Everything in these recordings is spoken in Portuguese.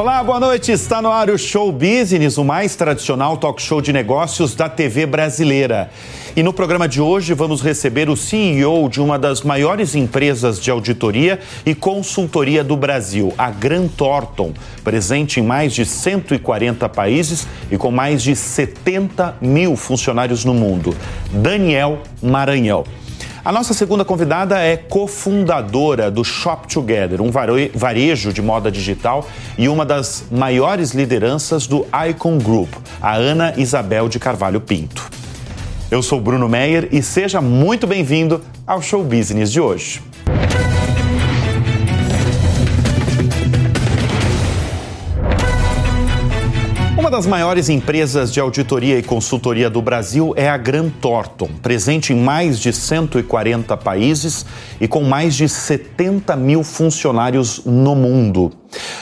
Olá, boa noite. Está no ar o Show Business, o mais tradicional talk show de negócios da TV brasileira. E no programa de hoje vamos receber o CEO de uma das maiores empresas de auditoria e consultoria do Brasil, a Grant Thornton, presente em mais de 140 países e com mais de 70 mil funcionários no mundo, Daniel Maranhão. A nossa segunda convidada é cofundadora do Shop Together, um varejo de moda digital e uma das maiores lideranças do Icon Group, a Ana Isabel de Carvalho Pinto. Eu sou Bruno Meyer e seja muito bem-vindo ao Show Business de hoje. Uma das maiores empresas de auditoria e consultoria do Brasil é a Grant Thornton, presente em mais de 140 países e com mais de 70 mil funcionários no mundo.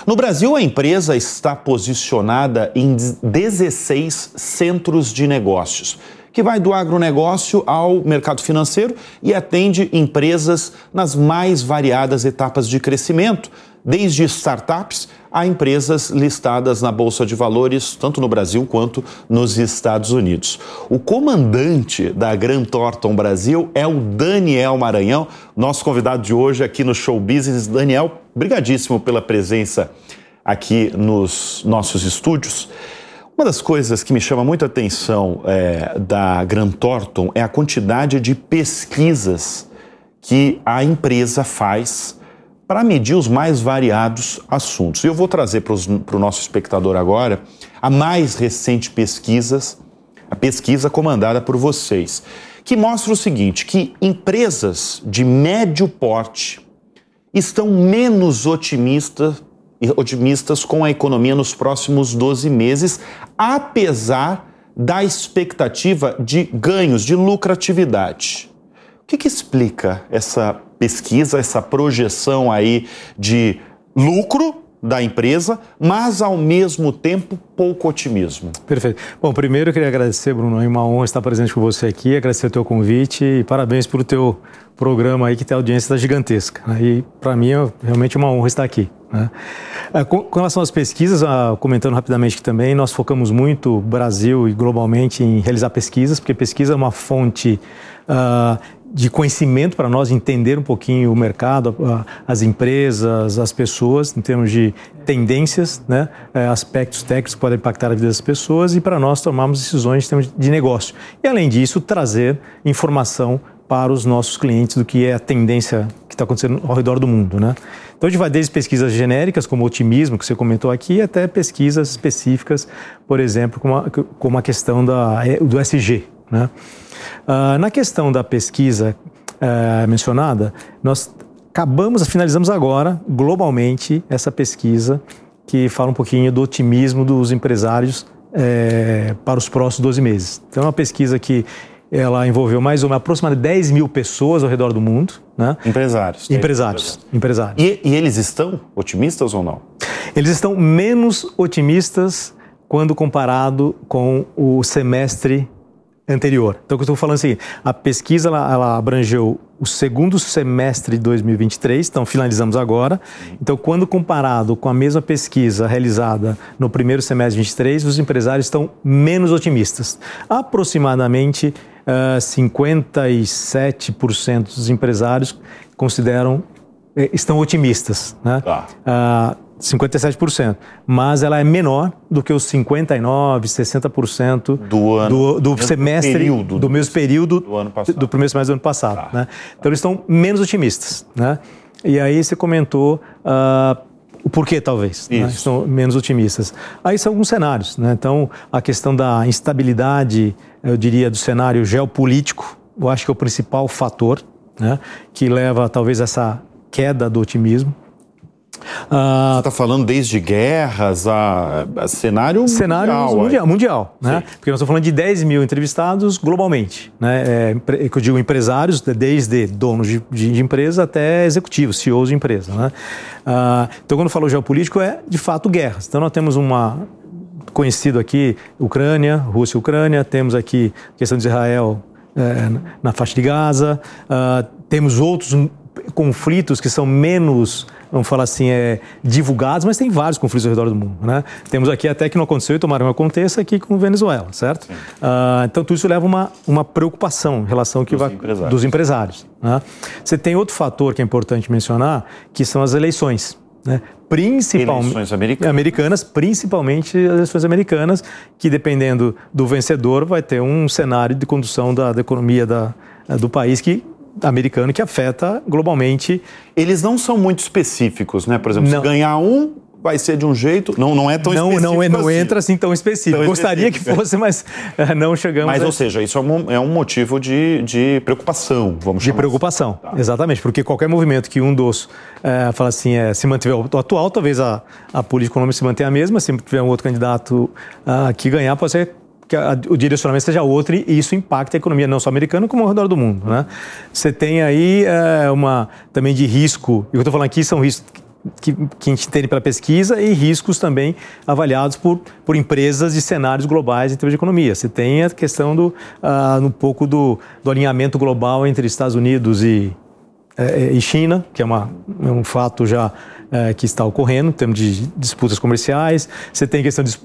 No Brasil, a empresa está posicionada em 16 centros de negócios que vai do agronegócio ao mercado financeiro e atende empresas nas mais variadas etapas de crescimento, desde startups a empresas listadas na Bolsa de Valores, tanto no Brasil quanto nos Estados Unidos. O comandante da Gran Thornton Brasil é o Daniel Maranhão, nosso convidado de hoje aqui no Show Business. Daniel, brigadíssimo pela presença aqui nos nossos estúdios. Uma das coisas que me chama muita atenção é, da Gran Thornton é a quantidade de pesquisas que a empresa faz para medir os mais variados assuntos. E eu vou trazer para o nosso espectador agora a mais recente pesquisa, a pesquisa comandada por vocês, que mostra o seguinte: que empresas de médio porte estão menos otimistas, otimistas com a economia nos próximos 12 meses, apesar da expectativa de ganhos, de lucratividade. O que, que explica essa pesquisa, essa projeção aí de lucro da empresa, mas ao mesmo tempo pouco otimismo. Perfeito. Bom, primeiro eu queria agradecer, Bruno, é uma honra estar presente com você aqui, agradecer o teu convite e parabéns pelo teu programa aí que tem audiência gigantesca. E para mim é realmente uma honra estar aqui. Né? É, com, relação às pesquisas, ah, comentando rapidamente aqui também, nós focamos muito Brasil e globalmente em realizar pesquisas, porque pesquisa é uma fonte uh, de conhecimento para nós entender um pouquinho o mercado, as empresas, as pessoas, em termos de tendências, né, é, aspectos técnicos que podem impactar a vida das pessoas e para nós tomarmos decisões em termos de negócio. E além disso, trazer informação para os nossos clientes do que é a tendência que está acontecendo ao redor do mundo, né? Então a gente vai desde pesquisas genéricas, como otimismo, que você comentou aqui, até pesquisas específicas, por exemplo, como a, como a questão da, do SG, né? Uh, na questão da pesquisa uh, mencionada, nós acabamos, finalizamos agora, globalmente, essa pesquisa que fala um pouquinho do otimismo dos empresários é, para os próximos 12 meses. Então, é uma pesquisa que ela envolveu mais ou menos aproximadamente 10 mil pessoas ao redor do mundo. Né? Empresários. Empresários. empresários. E, e eles estão otimistas ou não? Eles estão menos otimistas quando comparado com o semestre anterior. Então, o que eu estou falando assim, a pesquisa ela, ela, abrangeu o segundo semestre de 2023, então finalizamos agora. Então, quando comparado com a mesma pesquisa realizada no primeiro semestre de 2023, os empresários estão menos otimistas. Aproximadamente uh, ah, 57% dos empresários consideram eh, estão otimistas. Né? Tá. Uh, 57%, mas ela é menor do que os 59%, 60% do, ano, do, do semestre, período, do mesmo período do, ano passado. do primeiro semestre do ano passado. Tá. Né? Então eles estão menos otimistas. Né? E aí você comentou uh, o porquê, talvez, né? estão menos otimistas. Aí são alguns cenários. Né? Então a questão da instabilidade, eu diria, do cenário geopolítico, eu acho que é o principal fator né? que leva talvez a essa queda do otimismo. Uh, Você está falando desde guerras a, a cenário, cenário mundial. Mundial, mundial né? Porque nós estamos falando de 10 mil entrevistados globalmente. Né? É, eu digo empresários, desde donos de, de, empresa até executivos, CEOs de empresa. Né? Uh, então, quando eu falo geopolítico, é de fato guerras. Então, nós temos uma conhecido aqui, Ucrânia, Rússia e Ucrânia, temos aqui a questão de Israel é, na faixa de Gaza, uh, temos outros conflitos que são menos vamos falar assim, é, divulgados, mas tem vários conflitos ao redor do mundo. Né? Temos aqui até que não aconteceu e tomara que não aconteça aqui com Venezuela, certo? Uh, então tudo isso leva uma, uma preocupação em relação que dos vai, empresários. dos empresários. Né? Você tem outro fator que é importante mencionar, que são as eleições. Né? Principalmente eleições americanas. americanas, principalmente as eleições americanas, que dependendo do vencedor vai ter um cenário de condução da, da economia da, do país que americano que afeta globalmente. Eles não são muito específicos, né? Por exemplo, não. se ganhar um, vai ser de um jeito. Não, não é tão não, específico. Não, não assim. entra assim tão específico. Tão Gostaria específico. que fosse, mas uh, não chegamos. Mas, a... ou seja, isso é um, é um motivo de, de preocupação, vamos De preocupação, assim. tá. exatamente. Porque qualquer movimento que um dos uh, fala assim, é, se mantiver o atual, talvez a, a política econômica se mantenha a mesma. Se tiver um outro candidato uh, que ganhar, pode ser que a, o direcionamento seja outro e isso impacta a economia não só americana, como ao redor do mundo. Né? Você tem aí é, uma também de risco, e o que eu estou falando aqui são riscos que, que a gente tem pela pesquisa e riscos também avaliados por, por empresas de cenários globais em termos de economia. Você tem a questão do uh, um pouco do, do alinhamento global entre Estados Unidos e, eh, e China, que é, uma, é um fato já eh, que está ocorrendo em termos de disputas comerciais. Você tem a questão de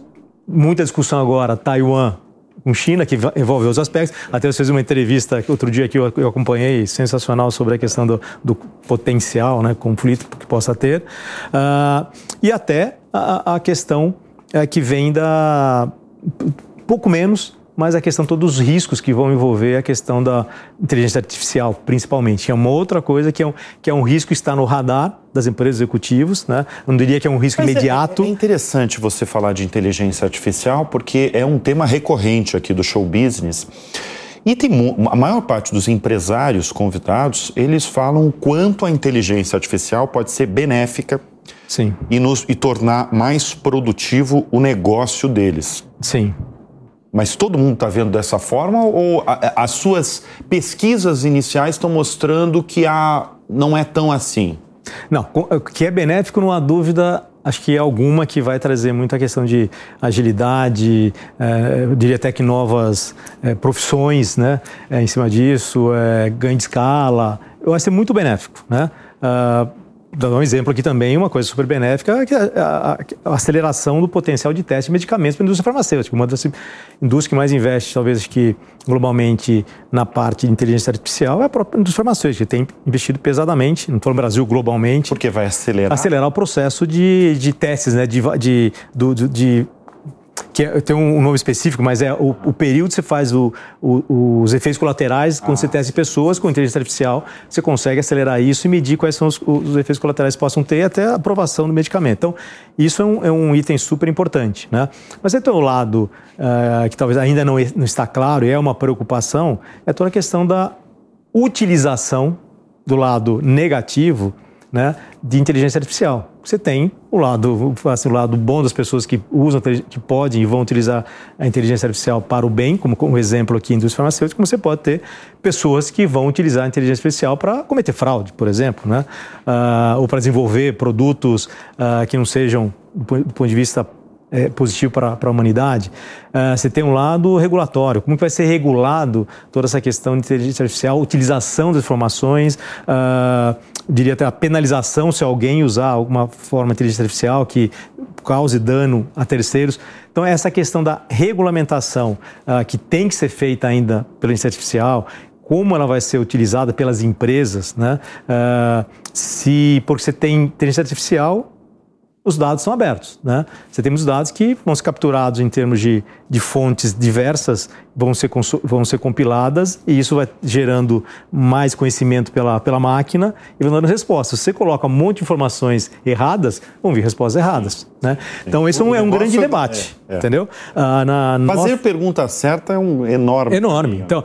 muita discussão agora, Taiwan com China, que envolve os aspectos. Até você fez uma entrevista outro dia que eu, acompanhei, sensacional, sobre a questão do, do potencial né, conflito que possa ter. Uh, e até a, a questão é, que vem da. pouco menos mas a questão todos os riscos que vão envolver a questão da inteligência artificial, principalmente. É uma outra coisa que é um, que é um risco que está no radar das empresas executivos, né? Não diria que é um risco mas é, imediato. É, é interessante você falar de inteligência artificial porque é um tema recorrente aqui do show business. E tem a maior parte dos empresários convidados, eles falam quanto a inteligência artificial pode ser benéfica Sim. E, nos, e tornar mais produtivo o negócio deles. Sim. Mas todo mundo está vendo dessa forma ou a, as suas pesquisas iniciais estão mostrando que a, não é tão assim? Não, que é benéfico, não há dúvida, acho que é alguma que vai trazer muita questão de agilidade, é, eu diria até que novas é, profissões né, é, em cima disso, é, ganho de escala, vai ser muito benéfico. Né? Uh, dando um exemplo aqui também, uma coisa super benéfica, que é a, a, a, aceleração do potencial de teste de medicamentos para a indústria farmacêutica. Uma das indústrias que mais investe, talvez, que globalmente na parte de inteligência artificial é a própria indústria farmacêutica, que tem investido pesadamente, não estou no Brasil, globalmente. Porque vai acelerar. Acelerar o processo de, de testes, né, de, de, de, de que é, tem um nome específico, mas é o, o período que você faz o, o, os efeitos colaterais quando ah. você testa pessoas com inteligência artificial, você consegue acelerar isso e medir quais são os, os efeitos colaterais que possam ter até a aprovação do medicamento. Então, isso é um, é um item super importante. Né? Mas tem um lado uh, que talvez ainda não, não está claro e é uma preocupação, é toda a questão da utilização do lado negativo né, de inteligência artificial. Você tem o lado, assim, o lado bom das pessoas que usam, que podem e vão utilizar a inteligência artificial para o bem, como, como exemplo aqui em indústria farmacêutica, como você pode ter pessoas que vão utilizar a inteligência artificial para cometer fraude, por exemplo, né? Uh, ou para desenvolver produtos uh, que não sejam, do ponto de vista é, positivo para a humanidade. Uh, você tem um lado regulatório, como que vai ser regulado toda essa questão de inteligência artificial, utilização das informações, uh, diria até a penalização se alguém usar alguma forma de inteligência artificial que cause dano a terceiros. Então, essa questão da regulamentação uh, que tem que ser feita ainda pela inteligência artificial, como ela vai ser utilizada pelas empresas, né? Se porque você tem inteligência artificial os dados são abertos. Né? Você tem os dados que vão ser capturados em termos de, de fontes diversas, vão ser, vão ser compiladas e isso vai gerando mais conhecimento pela, pela máquina e vai dando respostas. Se você coloca um monte de informações erradas, vão vir respostas erradas. Né? Então, esse é um, é um grande debate, é, é. entendeu? Ah, na, Fazer nossa... a pergunta certa é um enorme. Enorme. Então,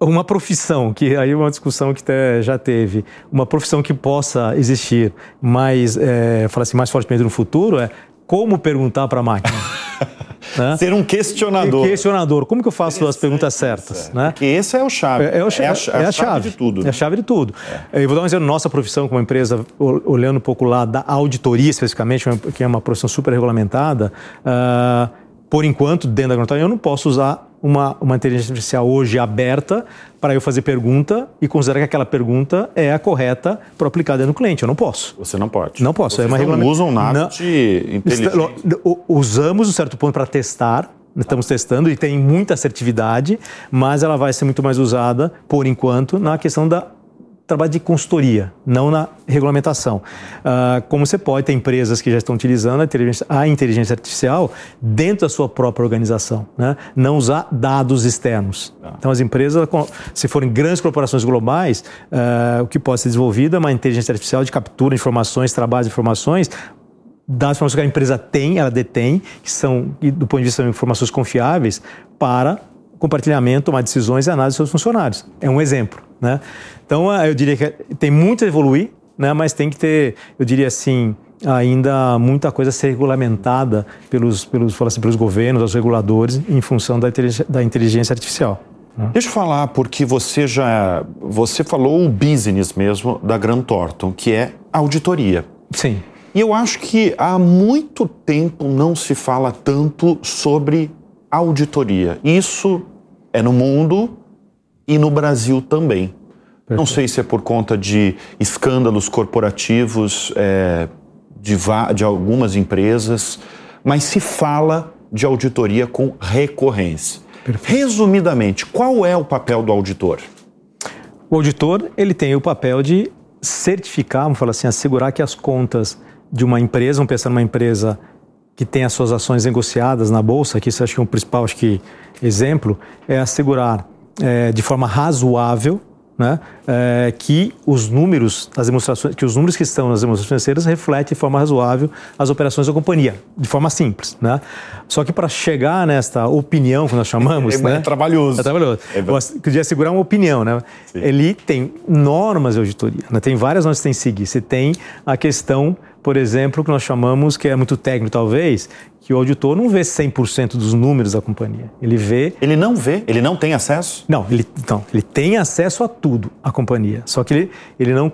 uma profissão, que aí é uma discussão que já teve, uma profissão que possa existir mais, é, fala assim, mais fortemente no futuro é como perguntar para a máquina. né? Ser um questionador. Questionador. Como que eu faço as perguntas certas? É. Né? Porque esse é o chave. É, é, o, é, a, é a, chave, chave, de tudo. Né? É a chave de tudo. É. Eu vou dar um exemplo nossa profissão como empresa, olhando um pouco lá da auditoria especificamente, que é uma profissão super regulamentada. Uh, por enquanto, dentro da agronomia, eu não posso usar uma, uma inteligência artificial hoje aberta para eu fazer pergunta e considerar que aquela pergunta é a correta para aplicar dentro do cliente. Eu não posso. Você não pode. Não posso. Vocês é uma não regulamento... usam nada não... de inteligência. Usamos um certo ponto para testar, estamos testando e tem muita assertividade, mas ela vai ser muito mais usada, por enquanto, na questão da trabalho de consultoria, não na regulamentação. Uh, como você pode, ter empresas que já estão utilizando a inteligência, a inteligência artificial dentro da sua própria organização, né? não usar dados externos. Ah. Então, as empresas, se forem grandes corporações globais, uh, o que pode ser desenvolvido é uma inteligência artificial de captura de informações, trabalho de informações, das informações que a empresa tem, ela detém, que são, do ponto de vista de informações confiáveis, para compartilhamento, tomar decisões e análise dos seus funcionários. É um exemplo. Né? Então, eu diria que tem muito a evoluir, né? mas tem que ter, eu diria assim, ainda muita coisa a ser regulamentada pelos, pelos, assim, pelos governos, os reguladores, em função da inteligência, da inteligência artificial. Né? Deixa eu falar, porque você já você falou o business mesmo da Grant Thornton, que é auditoria. Sim. E eu acho que há muito tempo não se fala tanto sobre auditoria. Isso é no mundo e no Brasil também. Perfeito. Não sei se é por conta de escândalos corporativos é, de, de algumas empresas, mas se fala de auditoria com recorrência. Perfeito. Resumidamente, qual é o papel do auditor? O auditor ele tem o papel de certificar, vamos falar assim, assegurar que as contas de uma empresa, vamos pensar numa empresa que tem as suas ações negociadas na bolsa, que isso acho que é um principal acho que, exemplo, é assegurar é, de forma razoável né, é, que os números das demonstrações, que os números que estão nas demonstrações financeiras refletem de forma razoável as operações da companhia, de forma simples, né? Só que para chegar nesta opinião que nós chamamos, é, né, é trabalhoso. É trabalhoso. É, Queria assegurar uma opinião, né? Sim. Ele tem normas de auditoria, né? Tem várias normas que tem que seguir. Você tem a questão por exemplo, que nós chamamos, que é muito técnico talvez, que o auditor não vê 100% dos números da companhia. Ele vê... Ele não vê? Ele não tem acesso? Não, ele, então, ele tem acesso a tudo, a companhia. Só que ele, ele, não,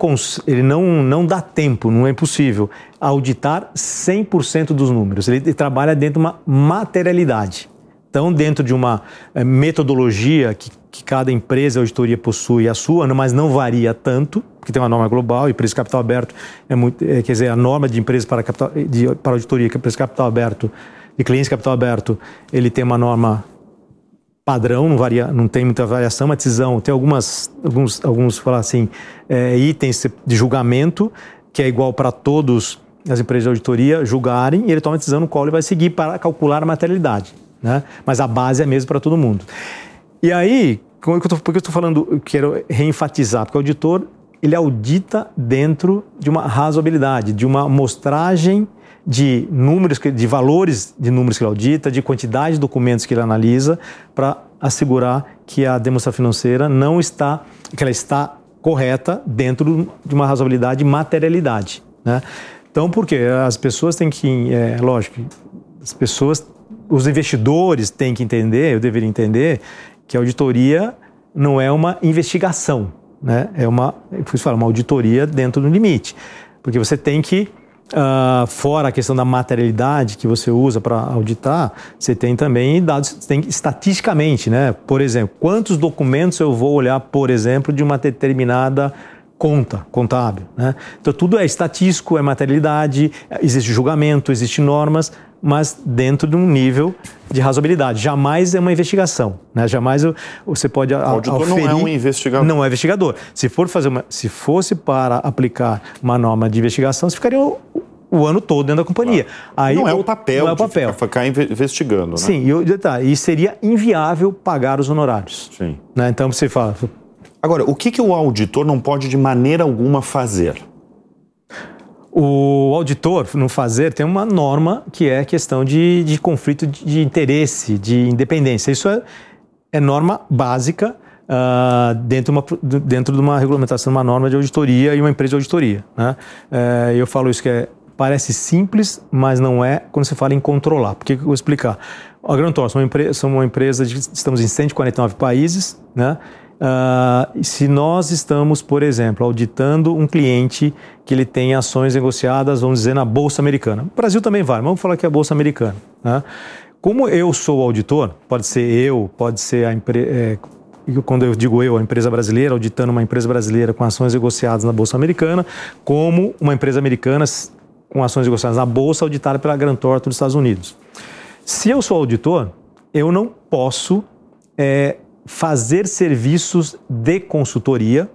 ele não, não dá tempo, não é impossível auditar 100% dos números. Ele, ele trabalha dentro de uma materialidade. Então, dentro de uma é, metodologia que, que cada empresa, auditoria possui a sua, mas não varia tanto, porque tem uma norma global e preço capital aberto é muito, é, quer dizer, a norma de empresas para, capital, de, para auditoria, que é preço capital aberto, de clientes capital aberto, ele tem uma norma padrão, não varia, não tem muita variação, uma decisão, tem algumas, alguns, alguns falar assim, é, itens de julgamento que é igual para todos as empresas de auditoria julgarem e ele toma a decisão no qual ele vai seguir para calcular a materialidade né? Mas a base é a mesma para todo mundo. E aí, por que eu estou falando, eu quero reenfatizar, porque o auditor ele audita dentro de uma razoabilidade, de uma mostragem de números, de valores de números que ele audita, de quantidade de documentos que ele analisa, para assegurar que a demonstração financeira não está, que ela está correta dentro de uma razoabilidade e materialidade. Né? Então, por quê? As pessoas têm que, é, lógico, as pessoas os investidores têm que entender, eu deveria entender, que a auditoria não é uma investigação, né? é uma, falar, uma auditoria dentro do limite. Porque você tem que, uh, fora a questão da materialidade que você usa para auditar, você tem também dados, tem estatisticamente, né? Por exemplo, quantos documentos eu vou olhar, por exemplo, de uma determinada conta contábil, né? Então tudo é estatístico, é materialidade, existe julgamento, existem normas, mas dentro de um nível de razoabilidade. Jamais é uma investigação, né? Jamais você pode o auditor auferir, não é um investigador. Não é investigador. Se for fazer uma, se fosse para aplicar uma norma de investigação, você ficaria o, o ano todo dentro da companhia. Claro. Aí, não é o papel, não é o papel. de ficar investigando, né? Sim, e, tá, e seria inviável pagar os honorários. Sim. Né? Então você fala. Agora, o que, que o auditor não pode de maneira alguma fazer? O auditor, no fazer, tem uma norma que é questão de, de conflito de, interesse, de independência. Isso é, é norma básica uh, dentro, de uma, dentro de uma regulamentação, uma norma de auditoria e uma empresa de auditoria. Né? Uh, eu falo isso que é, parece simples, mas não é quando você fala em controlar. Por que eu vou explicar? A Grantor somos uma empresa, somos uma empresa de, estamos em 149 países, né? Uh, se nós estamos, por exemplo, auditando um cliente que ele tem ações negociadas, vamos dizer, na Bolsa Americana. O Brasil também vale, vamos falar que é a Bolsa Americana. Né? como eu sou auditor, pode ser eu, pode ser a empresa. É, quando eu digo eu, a empresa brasileira, auditando uma empresa brasileira com ações negociadas na Bolsa Americana, como uma empresa americana com ações negociadas na Bolsa auditada pela Grant Thornton dos Estados Unidos. Se eu sou auditor, eu não posso é, fazer serviços de consultoria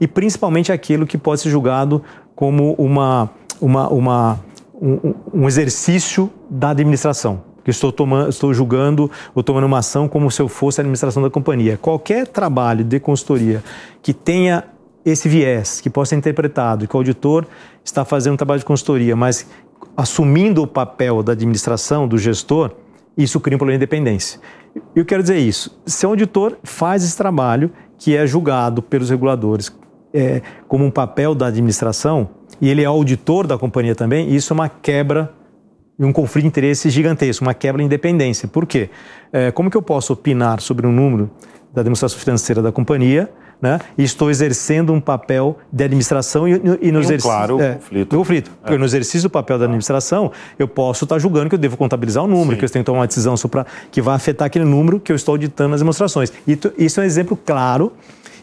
e principalmente aquilo que pode ser julgado como uma, uma, uma um, um exercício da administração que estou, tomando, estou julgando ou tomando uma ação como se eu fosse a administração da companhia. Qualquer trabalho de consultoria que tenha esse viés, que possa ser interpretado, que o auditor está fazendo um trabalho de consultoria, mas assumindo o papel da administração, do gestor, isso cria um problema de independência. Eu quero dizer isso. Se o auditor faz esse trabalho, que é julgado pelos reguladores é, como um papel da administração, e ele é auditor da companhia também, isso é uma quebra e um conflito de interesses gigantesco, uma quebra de independência. Por quê? É, como que eu posso opinar sobre um número da demonstração financeira da companhia né, e estou exercendo um papel de administração e, e no exercício... claro é, conflito. conflito. Porque no exercício do papel da administração, eu posso estar julgando que eu devo contabilizar o um número, Sim. que eu tenho que tomar uma decisão sobre, que vai afetar aquele número que eu estou auditando nas demonstrações. E isso é um exemplo claro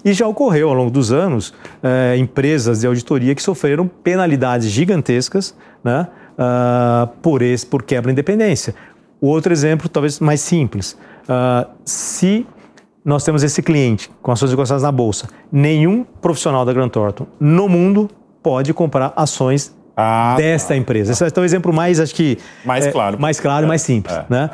e já ocorreu ao longo dos anos é, empresas de auditoria que sofreram penalidades gigantescas, né? uh, por, esse, por quebra de independência. O outro exemplo, talvez mais simples. Uh, se nós temos esse cliente com ações negociadas na bolsa, nenhum profissional da Grant Thornton no mundo pode comprar ações ah, desta tá, empresa. Esse é o exemplo mais, acho que mais é, claro, mais claro, é, mais simples, é. né?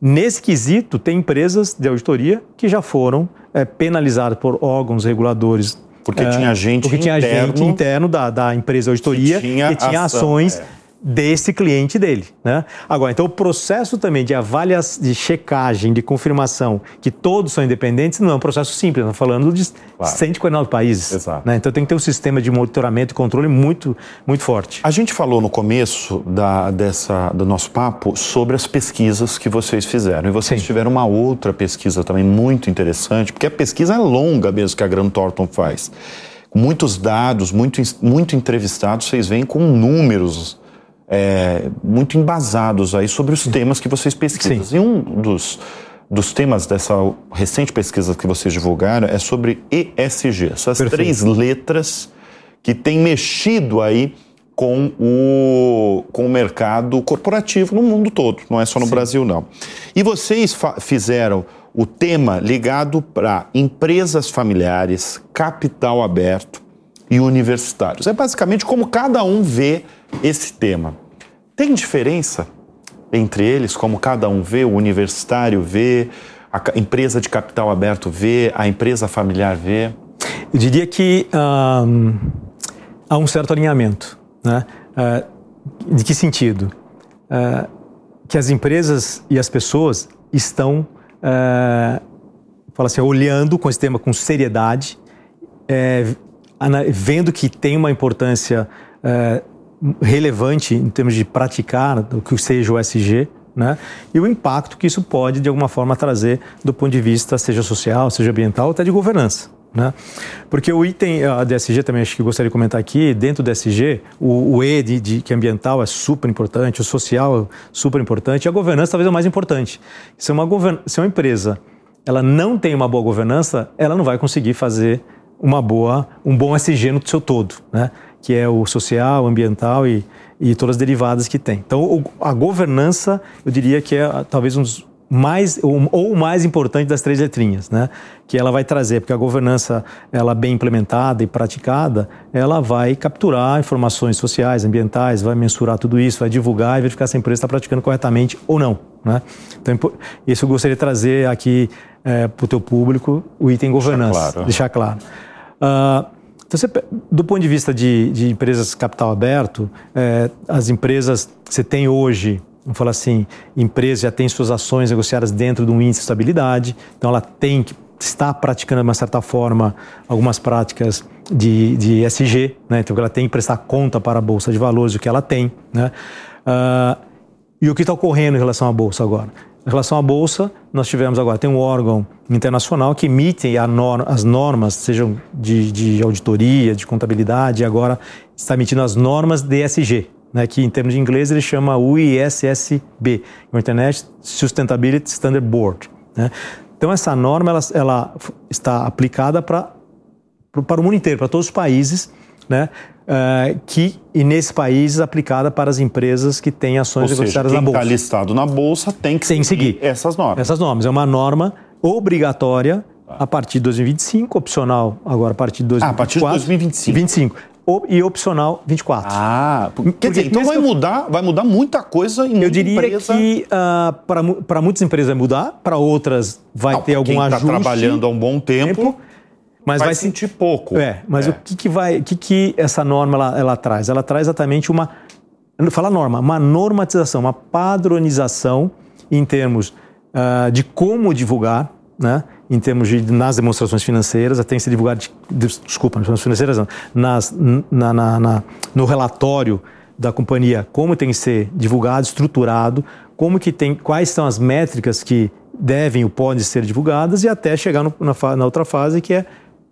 Nesse quesito, tem empresas de auditoria que já foram é, penalizadas por órgãos reguladores. Porque é, tinha gente porque interno, tinha gente interno da, da empresa de auditoria que tinha, que tinha ação, ações é desse cliente dele. Né? Agora, então o processo também de avaliação, de checagem, de confirmação que todos são independentes não é um processo simples, estamos falando de claro. 149 países. Exato. Né? Então tem que ter um sistema de monitoramento e controle muito, muito forte. A gente falou no começo da, dessa, do nosso papo sobre as pesquisas que vocês fizeram. E vocês Sim. tiveram uma outra pesquisa também muito interessante, porque a pesquisa é longa mesmo que a Grant Thornton faz. Muitos dados, muito, muito entrevistados, vocês vêm com números é, muito embasados aí sobre os temas que vocês pesquisam. Sim. E um dos, dos temas dessa recente pesquisa que vocês divulgaram é sobre ESG, essas Perfeito. três letras que têm mexido aí com o, com o mercado corporativo no mundo todo, não é só no Sim. Brasil, não. E vocês fizeram o tema ligado para empresas familiares, capital aberto e universitários. É basicamente como cada um vê esse tema. Tem diferença entre eles, como cada um vê, o universitário vê, a empresa de capital aberto vê, a empresa familiar vê? Eu diria que um, há um certo alinhamento. Né? Uh, de que sentido? Uh, que as empresas e as pessoas estão uh, fala assim, olhando com esse tema com seriedade, é, vendo que tem uma importância é, relevante em termos de praticar o que seja o SG, né? E o impacto que isso pode, de alguma forma, trazer do ponto de vista, seja social, seja ambiental, até de governança. Né? Porque o item, a DSG também acho que gostaria de comentar aqui, dentro do DSG, o, o E de, de, que é ambiental é super importante, o social é super importante, e a governança talvez é o mais importante. Se uma, govern... Se uma empresa ela não tem uma boa governança, ela não vai conseguir fazer uma boa, um bom SG no seu todo, né? que é o social, o ambiental e, e todas as derivadas que tem. Então, a governança, eu diria que é talvez um dos mais ou, o mais importante das três letrinhas, né? Que ela vai trazer, porque a governança, ela bem implementada e praticada, ela vai capturar informações sociais, ambientais, vai mensurar tudo isso, vai divulgar e verificar se a empresa está praticando corretamente ou não, né? Então, isso eu gostaria de trazer aqui é, para o teu público, o item governança, deixar claro. Deixar claro. Uh, então, você, do ponto de vista de, de empresas capital aberto, é, as empresas que você tem hoje, vamos falar assim, empresa já tem suas ações negociadas dentro de um índice de estabilidade, então ela tem que estar praticando, de uma certa forma, algumas práticas de, de SG, né? então ela tem que prestar conta para a Bolsa de Valores do que ela tem. Né? Uh, e o que está ocorrendo em relação à Bolsa agora? Em relação à Bolsa, nós tivemos agora, tem um órgão internacional que emite as normas, sejam de, de, auditoria, de contabilidade, e agora está emitindo as normas DSG. né, que em termos de inglês ele chama o ISSB, o Internet Sustainability Standard Board. Né? Então essa norma ela, ela está aplicada para para o mundo inteiro, para todos os países, né? Uh, que e nesses países aplicada para as empresas que têm ações negociadas na bolsa. Quem está listado na bolsa tem que tem seguir, seguir essas normas. Essas normas é uma norma obrigatória tá. a partir de 2025, opcional agora a partir de 2024. Ah, a partir de 2025. 25 e opcional 24. Ah, quer dizer, então vai mudar, vai mudar muita coisa em Eu diria empresa... que uh, ah, para muitas empresas vai mudar, para outras vai Não, ter algum quem tá ajuste. está trabalhando há um bom tempo, tempo mas vai, vai sentir pouco. É, mas é. o que, que vai, o que, que essa norma ela, ela traz? Ela traz exatamente uma, fala norma, uma normatização, uma padronização em termos uh, de como divulgar, né? em termos de nas demonstrações financeiras, tem que ser divulgado, de, desculpa, nas financeiras não, nas, na, na, na, no relatório da companhia, como tem que ser divulgado, estruturado, como que tem, quais são as métricas que devem ou podem ser divulgadas e até chegar no, na, na outra fase que é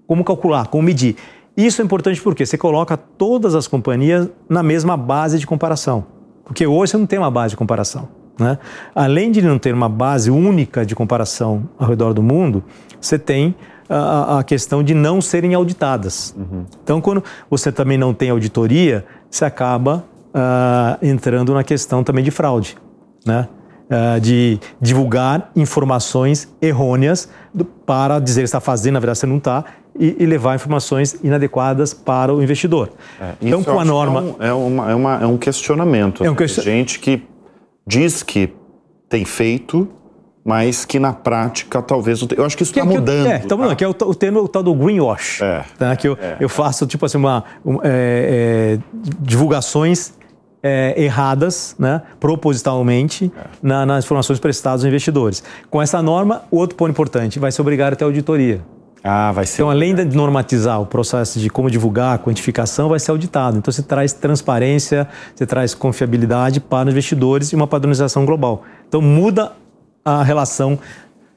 como calcular, como medir. Isso é importante porque você coloca todas as companhias na mesma base de comparação. Porque hoje você não tem uma base de comparação. Né? Além de não ter uma base única de comparação ao redor do mundo, você tem a, a questão de não serem auditadas. Uhum. Então, quando você também não tem auditoria, você acaba uh, entrando na questão também de fraude. Né? Uh, de divulgar informações errôneas do, para dizer que está fazendo, na verdade você não está, e, e, levar informações inadequadas para o investidor. É, então, com a norma. É, um, é, uma, é, uma, é um questionamento. É um question... Gente que diz que tem feito, mas que na prática talvez não tenha. Eu acho que isso está é, mudando. É, tá mudando, tá? que é o, o termo o tal do greenwash. É, tá? Que eu, é, eu faço, tipo assim, uma, um, é, é, divulgações erradas, né, propositalmente, na, nas informações prestadas aos investidores. Com essa norma, outro ponto importante, vai ser obrigado a ter auditoria. Ah, vai ser. Então, além de normatizar o processo de como divulgar, a quantificação, vai ser auditado. Então, você traz transparência, você traz confiabilidade para os investidores e uma padronização global. Então, muda a relação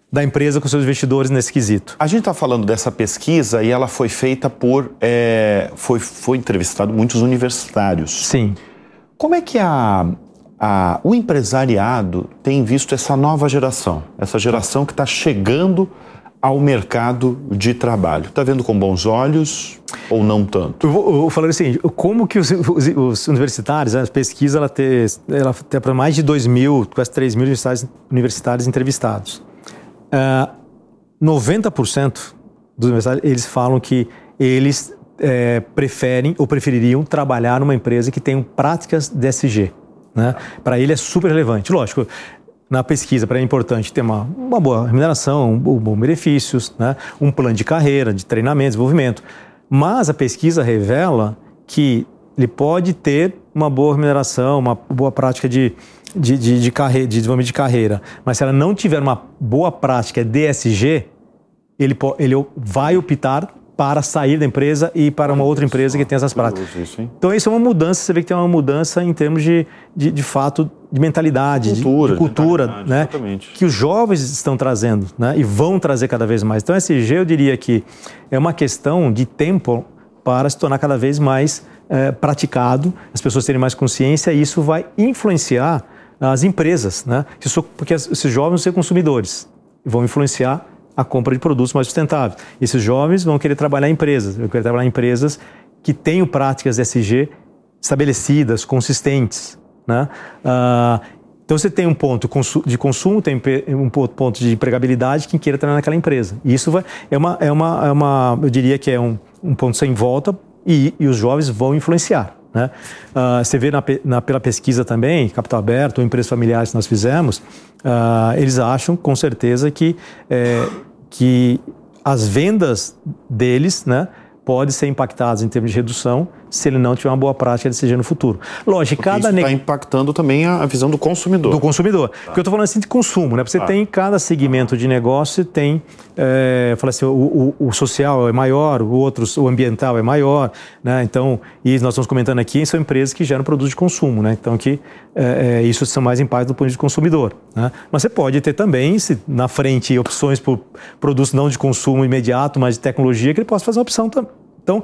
da empresa com seus investidores nesse quesito. A gente está falando dessa pesquisa e ela foi feita por. É, foi, foi entrevistado muitos universitários. Sim. Como é que a, a, o empresariado tem visto essa nova geração? Essa geração que está chegando ao mercado de trabalho? Está vendo com bons olhos ou não tanto? Eu vou, vou falar assim, como que os, os, os universitários, a pesquisa ela tem, ela tem para mais de 2 mil, quase 3 mil universitários, universitários entrevistados. Uh, 90% dos universitários, eles falam que eles é, preferem ou prefeririam trabalhar numa empresa que tenha práticas DSG. Né? Para ele é super relevante. Lógico, na pesquisa, para é importante ter uma, uma boa remuneração, um, bom benefícios, né? um plano de carreira, de treinamento, desenvolvimento. Mas a pesquisa revela que ele pode ter uma boa remuneração, uma boa prática de, de, de, de, de desenvolvimento de carreira, mas se ela não tiver uma boa prática DSG, ele, ele vai optar para sair da empresa e ir para uma outra empresa que tem essas práticas. Então, isso é uma mudança, você vê que tem uma mudança em termos de, de, de fato, de mentalidade, cultura, de, de cultura, né? Exatamente. Que os jovens estão trazendo, né? E vão trazer cada vez mais. Então, SG, eu diria que é uma questão de tempo para se tornar cada vez mais é, praticado, as pessoas terem mais consciência e isso vai influenciar as empresas, né? Porque esses jovens vão ser consumidores, vão influenciar a compra de produtos mais sustentáveis. Esses jovens vão querer trabalhar em empresas, vão querer trabalhar em empresas que tenham práticas SG estabelecidas, consistentes. Né? Uh, então você tem um ponto de consumo, tem um ponto de empregabilidade quem queira trabalhar naquela empresa. E isso vai, é, uma, é, uma, é uma, eu diria que é um, um ponto sem volta e, e os jovens vão influenciar. Né? Uh, você vê na, na, pela pesquisa também, capital aberto ou empresas familiares que nós fizemos, uh, eles acham com certeza que é, que as vendas deles, né, podem ser impactadas em termos de redução se ele não tiver uma boa prática de CG no futuro. Lógico, Porque cada... Isso está impactando também a visão do consumidor. Do consumidor. Tá. Porque eu estou falando assim de consumo, né? Você tá. tem cada segmento de negócio, tem, é, fala assim, o, o, o, social é maior, o outro, o ambiental é maior, né? Então, e nós estamos comentando aqui, são empresas que geram produtos de consumo, né? Então, que é, é, isso são mais impactos do ponto de vista do consumidor, né? Mas você pode ter também, se na frente, opções por produtos não de consumo imediato, mas de tecnologia, que ele possa fazer uma opção também. Então,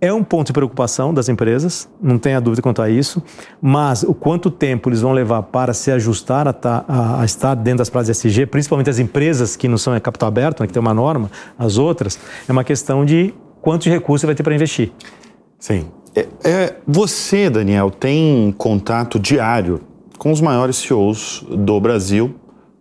é um ponto de preocupação das empresas, não tenha dúvida quanto a isso, mas o quanto tempo eles vão levar para se ajustar a, tá, a, a estar dentro das praças de SG, principalmente as empresas que não são capital aberto, né, que tem uma norma, as outras, é uma questão de quantos recursos você vai ter para investir. Sim. É, é, você, Daniel, tem contato diário com os maiores CEOs do Brasil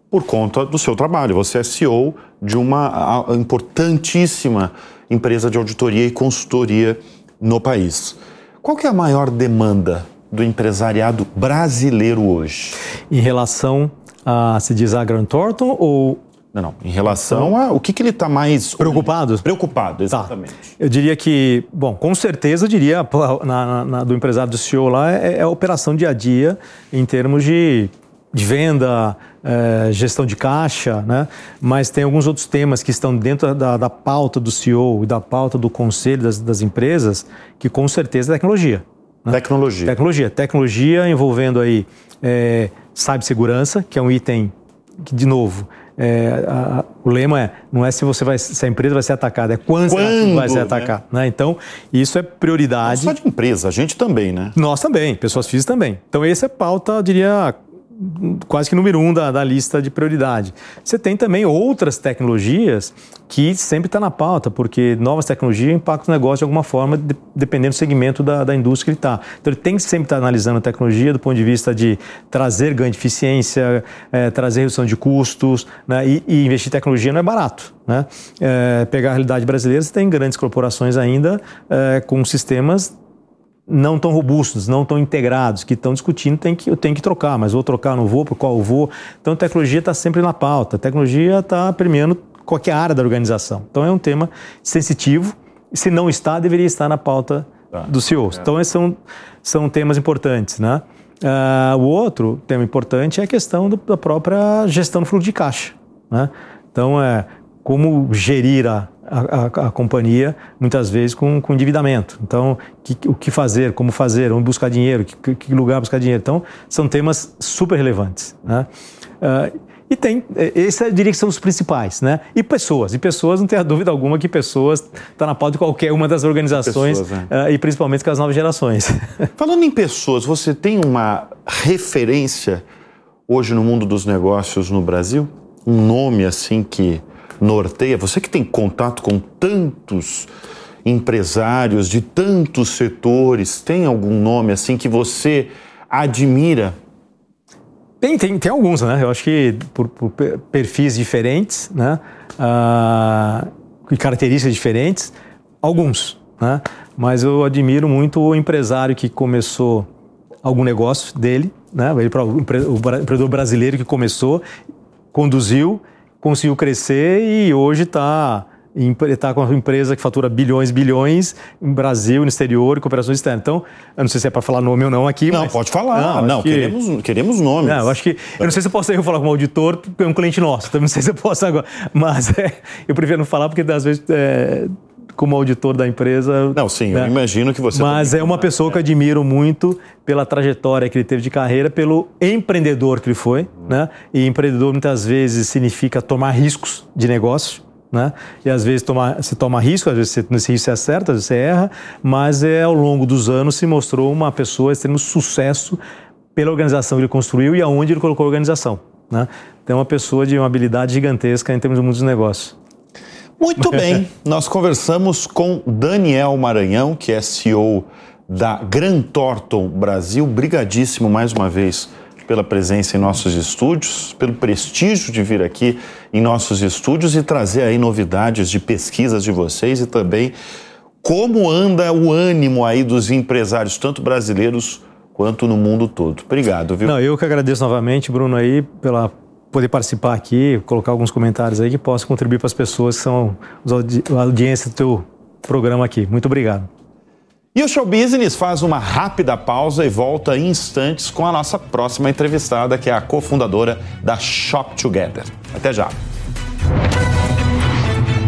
por conta do seu trabalho. Você é CEO de uma importantíssima empresa de auditoria e consultoria no país. Qual que é a maior demanda do empresariado brasileiro hoje? Em relação a, se diz a Grant Thornton ou não, não. Em relação a o que, que ele está mais preocupado? Preocupado, tá. exatamente. Tá. Eu diria que, bom, com certeza eu diria na, na, do empresário do CEO lá é, é, a operação dia a dia em termos de, de venda, é, gestão de caixa, né? Mas tem alguns outros temas que estão dentro da, da pauta do CEO e da pauta do conselho das, das empresas que com certeza é tecnologia. Né? Tecnologia. Tecnologia. Tecnologia envolvendo aí é, cibersegurança, que é um item que, de novo, é, a, o lema é não é se você vai se a empresa vai ser atacada, é quando, quando vai ser atacada. Né? né? Então, isso é prioridade. Não só de empresa, a gente também, né? Nós também, pessoas físicas também. Então, essa é pauta, eu diria, quase que número um da, da lista de prioridade. Você tem também outras tecnologias que sempre está na pauta, porque novas tecnologias impactam o negócio de alguma forma, de, dependendo do segmento da, da indústria que ele está. Então ele tem que sempre estar tá analisando a tecnologia do ponto de vista de trazer ganho de eficiência, é, trazer redução de custos, né? e, e, investir em tecnologia não é barato. Né? É, pegar a realidade brasileira, você tem grandes corporações ainda é, com sistemas não tão robustos, não tão integrados, que estão discutindo, tem que, eu tenho que trocar, mas vou trocar, não vou, por qual eu vou. Então tecnologia está sempre na pauta, a tecnologia está premiando qualquer área da organização. Então é um tema sensitivo, se não está, deveria estar na pauta tá. dos CEOs. É. Então esses são, são temas importantes, né? Uh, o outro tema importante é a questão do, da própria gestão do fluxo de caixa. Né? Então, é como gerir a, a, a, companhia, muitas vezes com, com endividamento. Então, que, o que fazer, como fazer, onde buscar dinheiro, que, que lugar buscar dinheiro. Então, são temas super relevantes. Né? Uh, e tem, é, esses eu diria que são os principais, né? E pessoas. E pessoas, não tenha dúvida alguma que pessoas está na pauta de qualquer uma das organizações pessoas, né? uh, e principalmente com as novas gerações. Falando em pessoas, você tem uma referência hoje no mundo dos negócios no Brasil? Um nome assim que norteia? Você que tem contato com tantos empresários de tantos setores, tem algum nome assim que você admira? Tem, tem, tem alguns, né? Eu acho que por, por perfis diferentes, né? Ah, e características diferentes, alguns, né? Mas eu admiro muito o empresário que começou algum negócio dele, né? Ele, o empreendedor brasileiro que começou, conduziu conseguiu crescer e hoje está está com uma empresa que fatura bilhões, bilhões em Brasil, no exterior, e cooperações externas. Então, eu não sei se é para falar nome ou não aqui. Não, mas... pode falar. Não, não que... queremos, queremos nomes. Não, eu acho que. Eu não sei se eu posso eu falar com um auditor, porque é um cliente nosso. Então, não sei se eu posso agora. Mas é, eu prefiro não falar, porque às vezes. É, como auditor da empresa. Não, sim, né? eu imagino que você. Mas é uma pessoa que eu admiro muito pela trajetória que ele teve de carreira, pelo empreendedor que ele foi, hum. né? E empreendedor muitas vezes significa tomar riscos de negócio. Né? E às vezes toma, você toma risco, às vezes você, nesse risco você acerta, às vezes você erra, mas é, ao longo dos anos se mostrou uma pessoa tendo sucesso pela organização que ele construiu e aonde ele colocou a organização. Né? Então é uma pessoa de uma habilidade gigantesca em termos do mundo dos negócios. Muito bem, nós conversamos com Daniel Maranhão, que é CEO da Gran Thornton Brasil. Brigadíssimo mais uma vez pela presença em nossos estúdios, pelo prestígio de vir aqui em nossos estúdios e trazer aí novidades de pesquisas de vocês e também como anda o ânimo aí dos empresários, tanto brasileiros quanto no mundo todo. Obrigado, viu? Não, eu que agradeço novamente, Bruno, aí, pela poder participar aqui, colocar alguns comentários aí que possam contribuir para as pessoas que são a audiência do teu programa aqui. Muito obrigado. E o Show Business faz uma rápida pausa e volta em instantes com a nossa próxima entrevistada, que é a cofundadora da Shop Together. Até já.